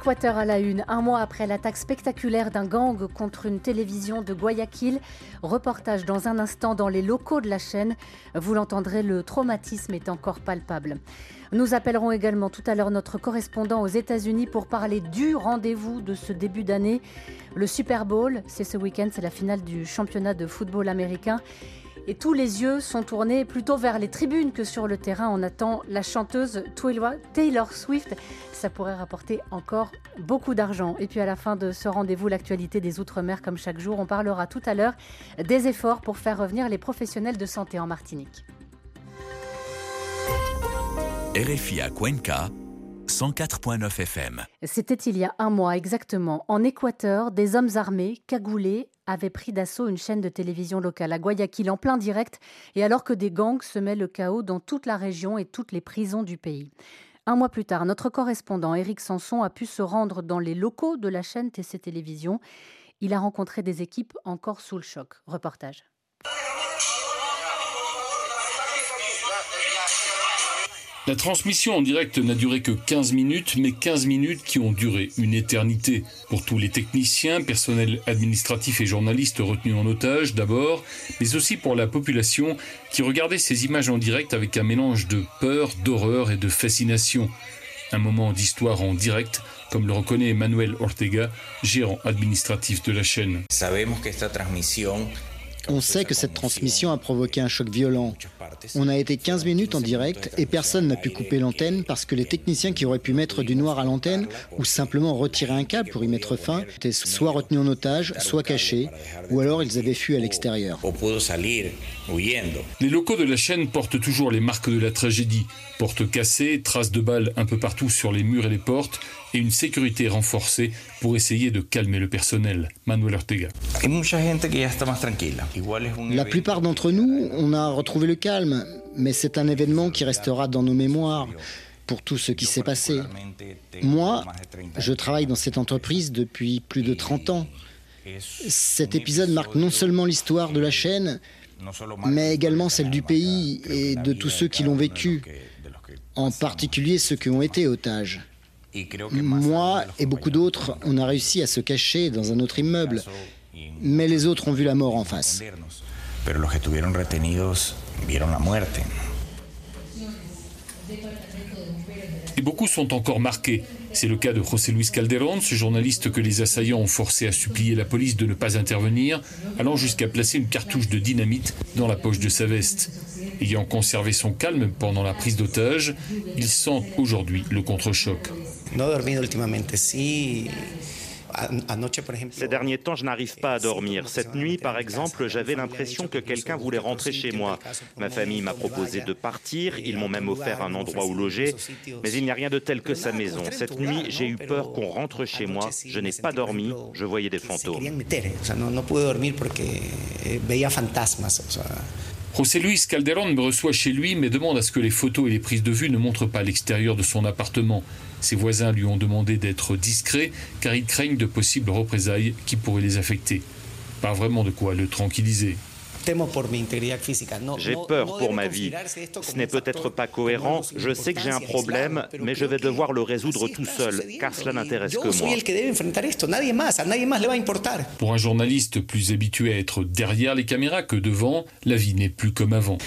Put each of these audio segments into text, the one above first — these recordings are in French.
Équateur à la une, un mois après l'attaque spectaculaire d'un gang contre une télévision de Guayaquil. Reportage dans un instant dans les locaux de la chaîne. Vous l'entendrez, le traumatisme est encore palpable. Nous appellerons également tout à l'heure notre correspondant aux États-Unis pour parler du rendez-vous de ce début d'année. Le Super Bowl, c'est ce week-end, c'est la finale du championnat de football américain. Et tous les yeux sont tournés plutôt vers les tribunes que sur le terrain. On attend la chanteuse Taylor Swift. Ça pourrait rapporter encore beaucoup d'argent. Et puis à la fin de ce rendez-vous, l'actualité des Outre-mer, comme chaque jour, on parlera tout à l'heure des efforts pour faire revenir les professionnels de santé en Martinique. RFI à Cuenca, 104.9 FM. C'était il y a un mois exactement. En Équateur, des hommes armés, cagoulés, avaient pris d'assaut une chaîne de télévision locale à Guayaquil en plein direct, et alors que des gangs semaient le chaos dans toute la région et toutes les prisons du pays. Un mois plus tard, notre correspondant Éric Sanson a pu se rendre dans les locaux de la chaîne TC Télévision. Il a rencontré des équipes encore sous le choc. Reportage. La transmission en direct n'a duré que 15 minutes, mais 15 minutes qui ont duré une éternité. Pour tous les techniciens, personnels administratifs et journalistes retenus en otage d'abord, mais aussi pour la population qui regardait ces images en direct avec un mélange de peur, d'horreur et de fascination. Un moment d'histoire en direct, comme le reconnaît Manuel Ortega, gérant administratif de la chaîne. On sait que cette transmission a provoqué un choc violent. On a été 15 minutes en direct et personne n'a pu couper l'antenne parce que les techniciens qui auraient pu mettre du noir à l'antenne ou simplement retirer un câble pour y mettre fin étaient soit retenus en otage, soit cachés, ou alors ils avaient fui à l'extérieur. Les locaux de la chaîne portent toujours les marques de la tragédie. Portes cassées, traces de balles un peu partout sur les murs et les portes, et une sécurité renforcée pour essayer de calmer le personnel. Manuel Ortega. La plupart d'entre nous, on a retrouvé le calme, mais c'est un événement qui restera dans nos mémoires pour tout ce qui s'est passé. Moi, je travaille dans cette entreprise depuis plus de 30 ans. Cet épisode marque non seulement l'histoire de la chaîne, mais également celle du pays et de tous ceux qui l'ont vécu, en particulier ceux qui ont été otages. Moi et beaucoup d'autres, on a réussi à se cacher dans un autre immeuble, mais les autres ont vu la mort en face. Beaucoup sont encore marqués. C'est le cas de José Luis Calderón, ce journaliste que les assaillants ont forcé à supplier la police de ne pas intervenir, allant jusqu'à placer une cartouche de dynamite dans la poche de sa veste. Ayant conservé son calme pendant la prise d'otage, il sent aujourd'hui le contre-choc. Ces derniers temps, je n'arrive pas à dormir. Cette nuit, par exemple, j'avais l'impression que quelqu'un voulait rentrer chez moi. Ma famille m'a proposé de partir, ils m'ont même offert un endroit où loger, mais il n'y a rien de tel que sa maison. Cette nuit, j'ai eu peur qu'on rentre chez moi. Je n'ai pas dormi, je voyais des fantômes. José Luis Calderón me reçoit chez lui mais demande à ce que les photos et les prises de vue ne montrent pas l'extérieur de son appartement. Ses voisins lui ont demandé d'être discret car ils craignent de possibles représailles qui pourraient les affecter. Pas vraiment de quoi le tranquilliser. J'ai peur pour ma vie. Ce n'est peut-être pas cohérent. Je sais que j'ai un problème, mais je vais devoir le résoudre tout seul, car cela n'intéresse que moi. Pour un journaliste plus habitué à être derrière les caméras que devant, la vie n'est plus comme avant.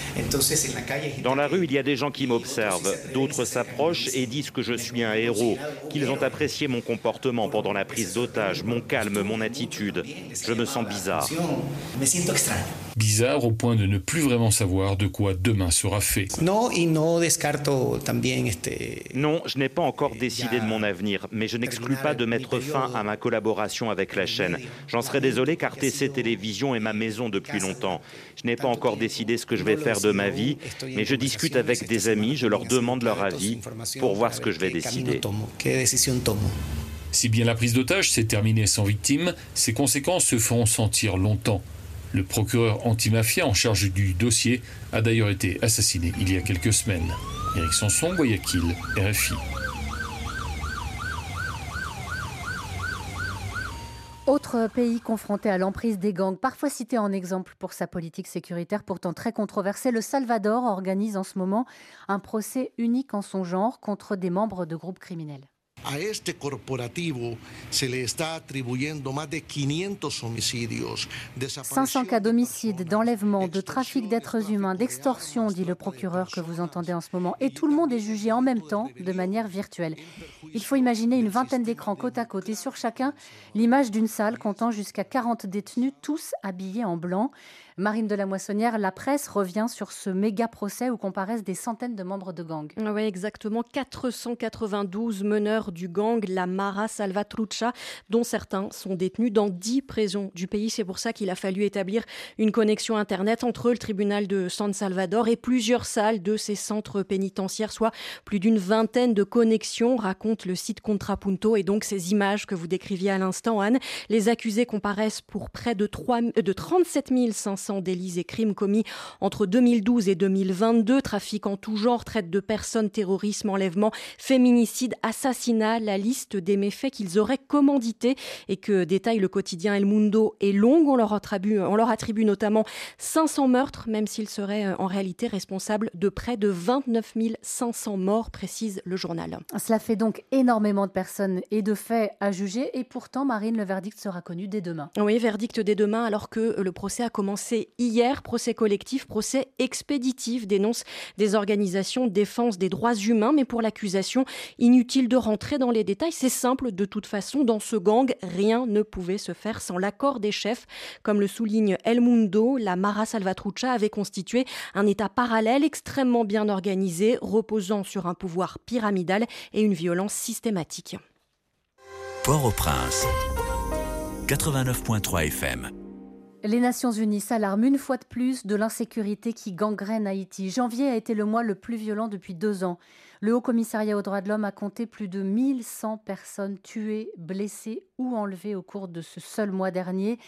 Dans la rue, il y a des gens qui m'observent. D'autres s'approchent et disent que je suis un héros, qu'ils ont apprécié mon comportement pendant la prise d'otage, mon calme, mon attitude. Je me sens bizarre bizarre au point de ne plus vraiment savoir de quoi demain sera fait. Non, je n'ai pas encore décidé de mon avenir, mais je n'exclus pas de mettre fin à ma collaboration avec la chaîne. J'en serais désolé car TC Télévision est ma maison depuis longtemps. Je n'ai pas encore décidé ce que je vais faire de ma vie, mais je discute avec des amis, je leur demande leur avis pour voir ce que je vais décider. Si bien la prise d'otage s'est terminée sans victime, ses conséquences se feront sentir longtemps. Le procureur antimafia en charge du dossier a d'ailleurs été assassiné il y a quelques semaines. Éric Sanson, Guayaquil, RFI. Autre pays confronté à l'emprise des gangs, parfois cité en exemple pour sa politique sécuritaire pourtant très controversée, le Salvador organise en ce moment un procès unique en son genre contre des membres de groupes criminels. A este corporativo se le está atribuyendo más de 500 homicidios. 500 cas d'homicide, d'enlèvement, de trafic d'êtres humains, d'extorsion, dit le procureur que vous entendez en ce moment. Et tout le monde est jugé en même temps, de manière virtuelle. Il faut imaginer une vingtaine d'écrans côte à côte et sur chacun, l'image d'une salle comptant jusqu'à 40 détenus, tous habillés en blanc. Marine de la Moissonnière, la presse revient sur ce méga procès où comparaissent des centaines de membres de gang. Oui, exactement. 492 meneurs du gang, la Mara Salvatrucha, dont certains sont détenus dans 10 prisons du pays. C'est pour ça qu'il a fallu établir une connexion Internet entre le tribunal de San Salvador et plusieurs salles de ces centres pénitentiaires, soit plus d'une vingtaine de connexions, raconte le site Contrapunto. Et donc ces images que vous décriviez à l'instant, Anne, les accusés comparaissent pour près de, 3, de 37 500 délits et crimes commis entre 2012 et 2022, trafic en tout genre, traite de personnes, terrorisme, enlèvement, féminicide, assassinat, la liste des méfaits qu'ils auraient commandités et que détaille le quotidien El Mundo est longue. On leur attribue, on leur attribue notamment 500 meurtres, même s'ils seraient euh, en réalité responsables de près de 29 500 morts, précise le journal. Cela fait donc énormément de personnes et de faits à juger et pourtant, Marine, le verdict sera connu dès demain. Oui, verdict dès demain alors que le procès a commencé hier, procès collectif, procès expéditif, dénonce des organisations défense des droits humains, mais pour l'accusation, inutile de rentrer dans les détails, c'est simple, de toute façon, dans ce gang, rien ne pouvait se faire sans l'accord des chefs. Comme le souligne El Mundo, la Mara Salvatrucha avait constitué un État parallèle extrêmement bien organisé, reposant sur un pouvoir pyramidal et une violence systématique. Port-au-Prince, 89.3 FM. Les Nations Unies s'alarment une fois de plus de l'insécurité qui gangrène Haïti. Janvier a été le mois le plus violent depuis deux ans. Le Haut Commissariat aux droits de l'homme a compté plus de 1100 personnes tuées, blessées ou enlevées au cours de ce seul mois dernier.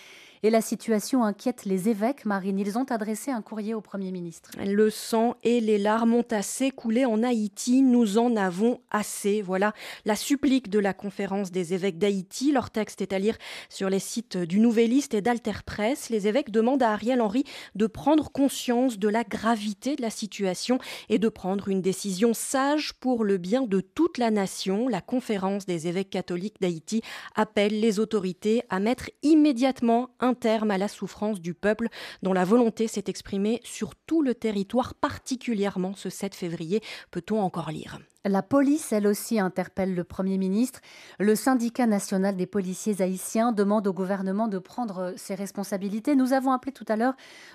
Et la situation inquiète les évêques, Marine. Ils ont adressé un courrier au Premier ministre. Le sang et les larmes ont assez coulé en Haïti. Nous en avons assez. Voilà la supplique de la conférence des évêques d'Haïti. Leur texte est à lire sur les sites du Nouvelliste et d'Alter Press. Les évêques demandent à Ariel Henry de prendre conscience de la gravité de la situation et de prendre une décision sage pour le bien de toute la nation. La conférence des évêques catholiques d'Haïti appelle les autorités à mettre immédiatement un terme à la souffrance du peuple dont la volonté s'est exprimée sur tout le territoire, particulièrement ce 7 février, peut-on encore lire? La police, elle aussi, interpelle le Premier ministre. Le syndicat national des policiers haïtiens demande au gouvernement de prendre ses responsabilités. Nous avons appelé tout à l'heure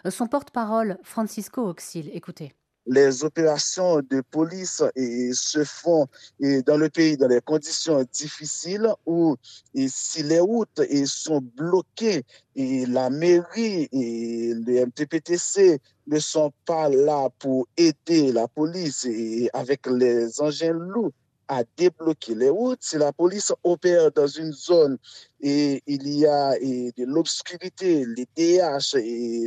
son porte-parole, Francisco Auxil. Écoutez les opérations de police se font dans le pays dans des conditions difficiles où si les routes sont bloquées et la mairie et le MTPTC ne sont pas là pour aider la police avec les engins lourds à débloquer les routes. Si la police opère dans une zone et il y a de l'obscurité, les DH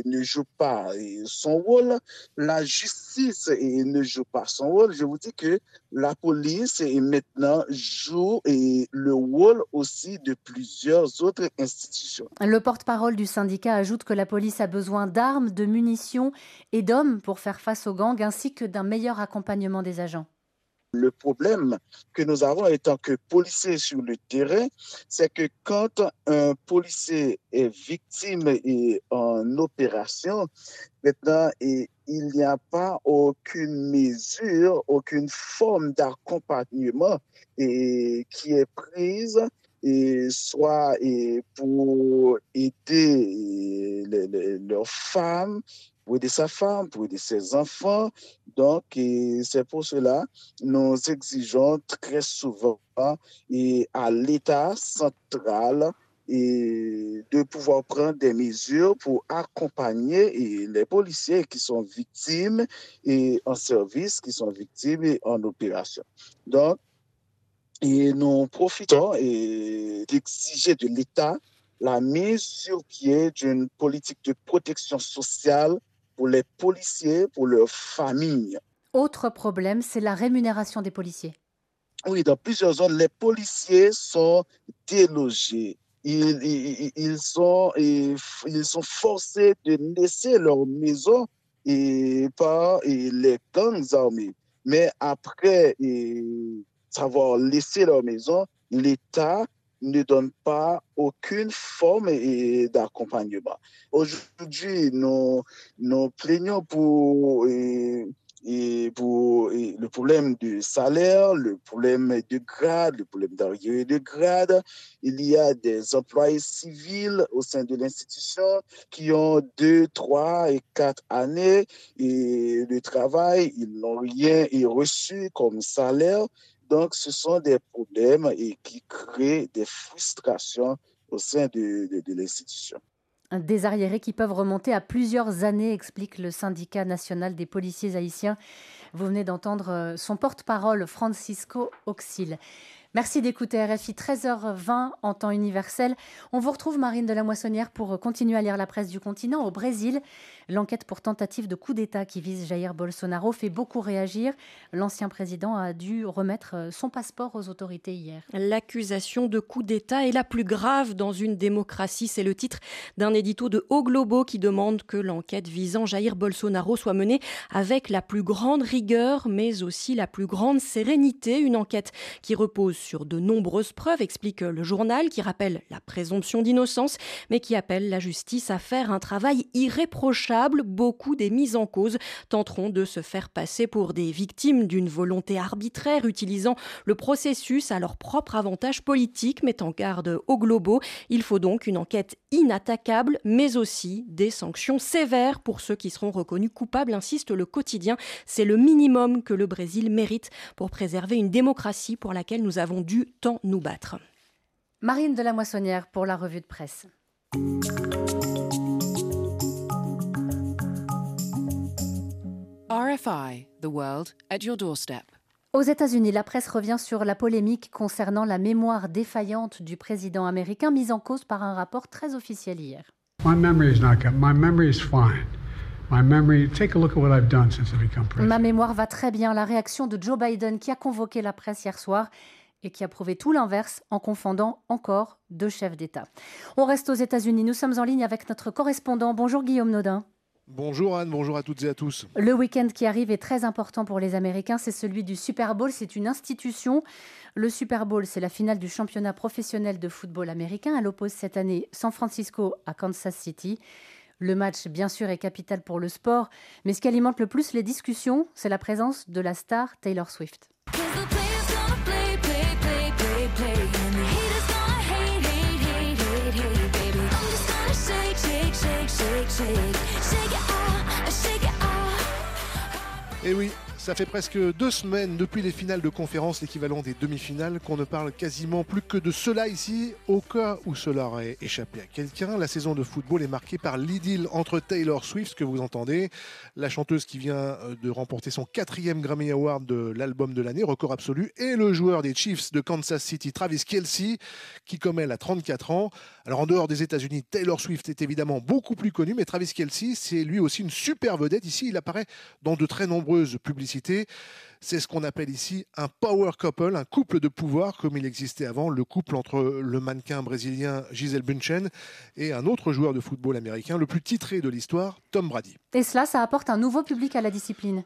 ne jouent pas son rôle, la justice ne joue pas son rôle, je vous dis que la police maintenant joue le rôle aussi de plusieurs autres institutions. Le porte-parole du syndicat ajoute que la police a besoin d'armes, de munitions et d'hommes pour faire face aux gangs ainsi que d'un meilleur accompagnement des agents. Le problème que nous avons étant que policiers sur le terrain, c'est que quand un policier est victime et en opération, maintenant, il n'y a pas aucune mesure, aucune forme d'accompagnement qui est prise et soit pour aider leurs femmes pour aider sa femme, pour aider ses enfants. Donc, c'est pour cela nous exigeons très souvent et à l'État central et de pouvoir prendre des mesures pour accompagner les policiers qui sont victimes et en service, qui sont victimes et en opération. Donc, et nous profitons d'exiger de l'État la mise sur pied d'une politique de protection sociale pour les policiers, pour leurs familles. Autre problème, c'est la rémunération des policiers. Oui, dans plusieurs zones, les policiers sont délogés. Ils, ils, sont, ils, sont forcés de laisser leur maison et par les gangs armés. Mais après avoir laissé leur maison, l'État ne donne pas aucune forme d'accompagnement. Aujourd'hui, nous, plaignons pour le problème du salaire, le problème de grade, le problème d'arrivée de grade. Il y a des employés civils au sein de l'institution qui ont deux, trois et quatre années de travail, ils n'ont rien reçu comme salaire. Donc, ce sont des problèmes et qui créent des frustrations au sein de, de l'institution. Des arriérés qui peuvent remonter à plusieurs années, explique le syndicat national des policiers haïtiens. Vous venez d'entendre euh, son porte-parole, Francisco Auxil. Merci d'écouter RFI 13h20 en temps universel. On vous retrouve Marine de la Moissonnière pour continuer à lire la presse du continent. Au Brésil, l'enquête pour tentative de coup d'État qui vise Jair Bolsonaro fait beaucoup réagir. L'ancien président a dû remettre son passeport aux autorités hier. L'accusation de coup d'État est la plus grave dans une démocratie. C'est le titre d'un édito de Haut Globo qui demande que l'enquête visant Jair Bolsonaro soit menée avec la plus grande rigueur, mais aussi la plus grande sérénité. Une enquête qui repose sur de nombreuses preuves, explique le journal, qui rappelle la présomption d'innocence, mais qui appelle la justice à faire un travail irréprochable. Beaucoup des mises en cause tenteront de se faire passer pour des victimes d'une volonté arbitraire, utilisant le processus à leur propre avantage politique, met en garde au globaux. Il faut donc une enquête inattaquable, mais aussi des sanctions sévères pour ceux qui seront reconnus coupables, insiste le quotidien. C'est le minimum que le Brésil mérite pour préserver une démocratie pour laquelle nous avons dû tant nous battre. Marine de la Moissonnière pour la revue de presse. RFI, the world at your doorstep. Aux États-Unis, la presse revient sur la polémique concernant la mémoire défaillante du président américain mise en cause par un rapport très officiel hier. My memory is not good. My memory is fine. My memory, take a look at what I've done since I become president. Ma mémoire va très bien. La réaction de Joe Biden qui a convoqué la presse hier soir et qui a prouvé tout l'inverse en confondant encore deux chefs d'État. On reste aux États-Unis. Nous sommes en ligne avec notre correspondant. Bonjour Guillaume Naudin. Bonjour Anne, bonjour à toutes et à tous. Le week-end qui arrive est très important pour les Américains, c'est celui du Super Bowl, c'est une institution. Le Super Bowl, c'est la finale du championnat professionnel de football américain. Elle oppose cette année San Francisco à Kansas City. Le match, bien sûr, est capital pour le sport, mais ce qui alimente le plus les discussions, c'est la présence de la star Taylor Swift. Et oui, ça fait presque deux semaines depuis les finales de conférence, l'équivalent des demi-finales, qu'on ne parle quasiment plus que de cela ici. Au cas où cela aurait échappé à quelqu'un, la saison de football est marquée par l'idylle entre Taylor Swift, que vous entendez, la chanteuse qui vient euh, de remporter son quatrième Grammy Award de l'album de l'année, record absolu, et le joueur des Chiefs de Kansas City, Travis Kelsey, qui comme elle a 34 ans. Alors en dehors des États-Unis, Taylor Swift est évidemment beaucoup plus connu, mais Travis Kelsey, c'est lui aussi une super vedette. Ici, il apparaît dans de très nombreuses publicités c'est ce qu'on appelle ici un power couple, un couple de pouvoir comme il existait avant, le couple entre le mannequin brésilien Gisèle Bunchen et un autre joueur de football américain, le plus titré de l'histoire, Tom Brady. Et cela, ça apporte un nouveau public à la discipline.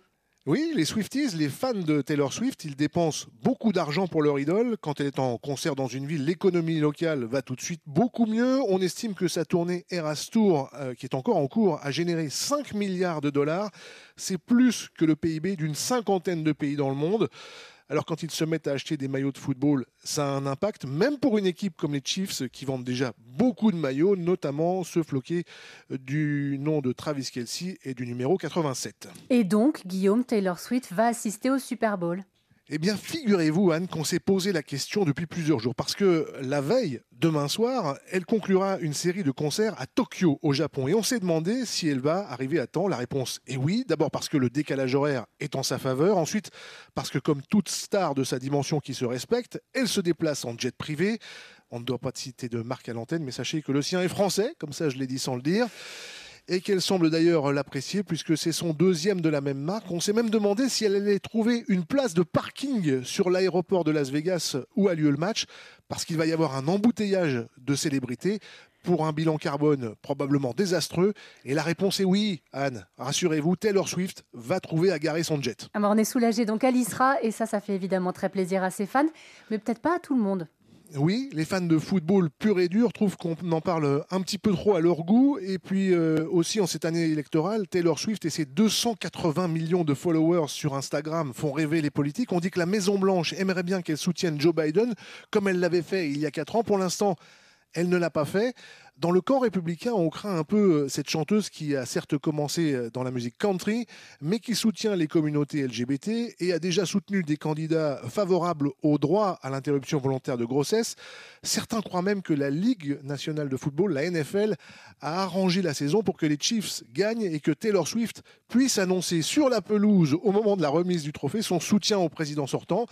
Oui, les Swifties, les fans de Taylor Swift, ils dépensent beaucoup d'argent pour leur idole. Quand elle est en concert dans une ville, l'économie locale va tout de suite beaucoup mieux. On estime que sa tournée Eras Tour, euh, qui est encore en cours, a généré 5 milliards de dollars. C'est plus que le PIB d'une cinquantaine de pays dans le monde. Alors quand ils se mettent à acheter des maillots de football, ça a un impact, même pour une équipe comme les Chiefs qui vendent déjà beaucoup de maillots, notamment ceux floqués du nom de Travis Kelsey et du numéro 87. Et donc, Guillaume Taylor Swift va assister au Super Bowl. Eh bien, figurez-vous, Anne, qu'on s'est posé la question depuis plusieurs jours, parce que la veille, demain soir, elle conclura une série de concerts à Tokyo, au Japon. Et on s'est demandé si elle va arriver à temps. La réponse est oui. D'abord parce que le décalage horaire est en sa faveur. Ensuite, parce que comme toute star de sa dimension qui se respecte, elle se déplace en jet privé. On ne doit pas citer de marque à l'antenne, mais sachez que le sien est français, comme ça je l'ai dit sans le dire et qu'elle semble d'ailleurs l'apprécier puisque c'est son deuxième de la même marque. On s'est même demandé si elle allait trouver une place de parking sur l'aéroport de Las Vegas où a lieu le match parce qu'il va y avoir un embouteillage de célébrités pour un bilan carbone probablement désastreux Et la réponse est oui, Anne. Rassurez-vous, Taylor Swift va trouver à garer son jet. Alors ah, on est soulagé, donc elle y sera, et ça, ça fait évidemment très plaisir à ses fans, mais peut-être pas à tout le monde. Oui, les fans de football pur et dur trouvent qu'on en parle un petit peu trop à leur goût. Et puis euh, aussi en cette année électorale, Taylor Swift et ses 280 millions de followers sur Instagram font rêver les politiques. On dit que la Maison Blanche aimerait bien qu'elle soutienne Joe Biden, comme elle l'avait fait il y a 4 ans. Pour l'instant, elle ne l'a pas fait. Dans le camp républicain, on craint un peu euh, cette chanteuse qui a certes commencé euh, dans la musique country, mais qui soutient les communautés LGBT et a déjà soutenu des candidats favorables au droit à l'interruption volontaire de grossesse. Certains croient même que la Ligue nationale de football, la NFL, a arrangé la saison pour que les Chiefs gagnent et que Taylor Swift puisse annoncer sur la pelouse, au moment de la remise du trophée, son soutien au président sortant.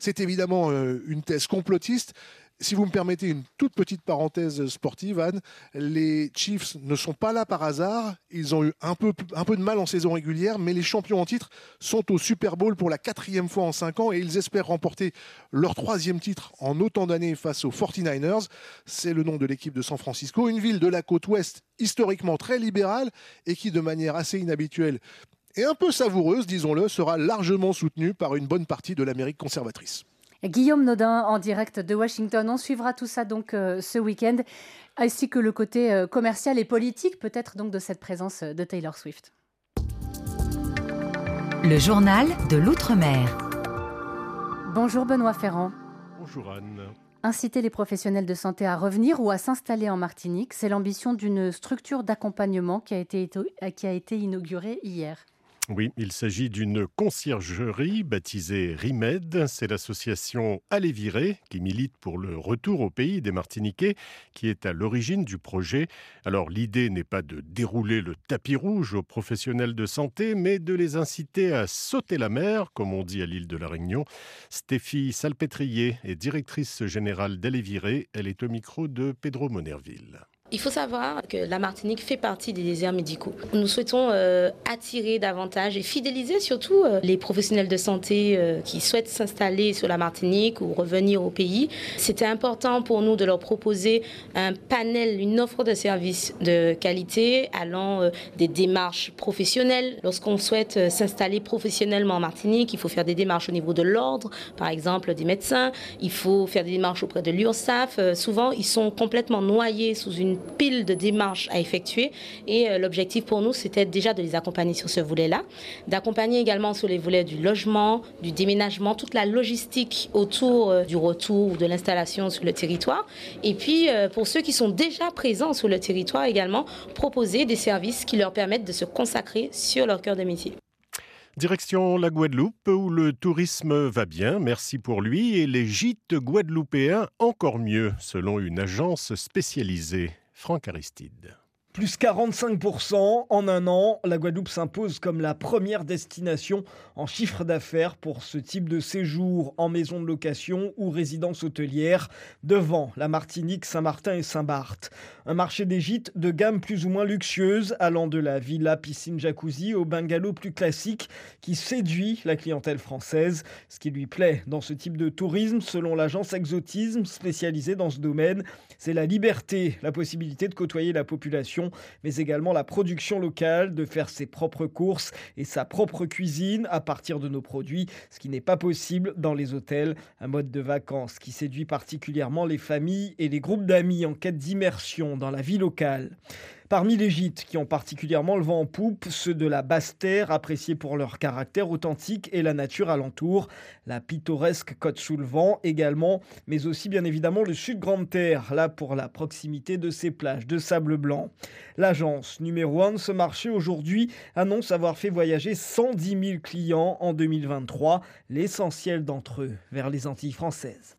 C'est évidemment euh, une thèse complotiste, si vous me permettez une toute petite parenthèse sportive, Anne, les Chiefs ne sont pas là par hasard. Ils ont eu un peu, de mal en saison régulière, mais les champions en titre sont au Super Bowl pour la quatrième fois en cinq ans et ils espèrent remporter leur troisième titre en autant d'années face aux 49ers. C'est le nom de l'équipe de San Francisco, une ville de la côte ouest historiquement très libérale et qui, de manière assez inhabituelle, et un peu savoureuse, disons-le, sera largement soutenue par une bonne partie de l'Amérique conservatrice. Guillaume Nodin en direct de Washington. On suivra tout ça donc euh, ce week-end, ainsi que le côté euh, commercial et politique peut-être donc de cette présence de Taylor Swift. Le journal de l'Outre-mer. Bonjour Benoît Ferrand. Bonjour Anne. Inciter les professionnels de santé à revenir ou à s'installer en Martinique, c'est l'ambition d'une structure d'accompagnement qui, a été, qui a été inaugurée hier. Oui, il s'agit d'une conciergerie baptisée RIMED. C'est l'association Allez Virer qui milite pour le retour au pays des Martiniquais qui est à l'origine du projet. Alors l'idée n'est pas de dérouler le tapis rouge aux professionnels de santé, mais de les inciter à sauter la mer, comme on dit à l'île de la Réunion. Stéphie Salpêtrier est directrice générale d'Allez. Elle est au micro de Pedro Monerville. Il faut savoir que la Martinique fait partie des déserts médicaux. Nous souhaitons euh, attirer davantage et fidéliser surtout euh, les professionnels de santé euh, qui souhaitent s'installer sur la Martinique ou revenir au pays. C'était important pour nous de leur proposer un panel, une offre de services de qualité allant des démarches professionnelles. Lorsqu'on souhaite s'installer professionnellement en Martinique, il faut faire des démarches au niveau de l'ordre, par exemple des médecins. Il faut faire des démarches auprès de l'URSSAF. souvent, ils sont complètement noyés sous une pile de démarches à effectuer. Et euh, l'objectif pour nous, c'était déjà de les accompagner sur ce volet-là, d'accompagner également sur les volets du logement, du déménagement, toute la logistique autour euh, du retour ou de l'installation sur le territoire. Et puis, euh, pour ceux qui sont déjà présents sur le territoire également, proposer des services qui leur permettent de se consacrer sur leur cœur de métier. Direction la Guadeloupe où le tourisme va bien, merci pour lui, et les gîtes guadeloupéens encore mieux, selon une agence spécialisée. Franck Aristide. Plus 45% en un an, la Guadeloupe s'impose comme la première destination en chiffre d'affaires pour ce type de séjour en maison de location ou résidence hôtelière, devant la Martinique, Saint-Martin et Saint-Barth. Un marché des de gamme plus ou moins luxueuse, allant de la villa piscine jacuzzi au bungalow plus classique, qui séduit la clientèle française. Ce qui lui plaît dans ce type de tourisme, selon l'agence Exotisme spécialisée dans ce domaine, c'est la liberté, la possibilité de côtoyer la population, mais également la production locale, de faire ses propres courses et sa propre cuisine à partir de nos produits, ce qui n'est pas possible dans les hôtels. Un mode de vacances qui séduit particulièrement les familles et les groupes d'amis en quête d'immersion dans la vie locale. Parmi les gîtes qui ont particulièrement le vent en poupe, ceux de la Basse-Terre, appréciés pour leur caractère authentique et la nature alentour, la pittoresque côte sous le vent également, mais aussi bien évidemment le sud Grande-Terre, là pour la proximité de ces plages de sable blanc. L'agence numéro 1 de ce marché aujourd'hui annonce avoir fait voyager 110 000 clients en 2023, l'essentiel d'entre eux vers les Antilles françaises.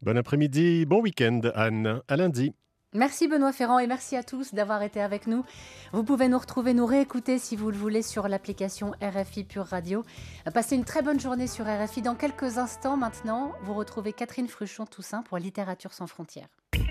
Bon après-midi, bon week-end Anne, à lundi. Merci Benoît Ferrand et merci à tous d'avoir été avec nous. Vous pouvez nous retrouver, nous réécouter si vous le voulez sur l'application RFI Pure Radio. Passez une très bonne journée sur RFI. Dans quelques instants maintenant, vous retrouvez Catherine Fruchon-Toussaint pour Littérature sans frontières.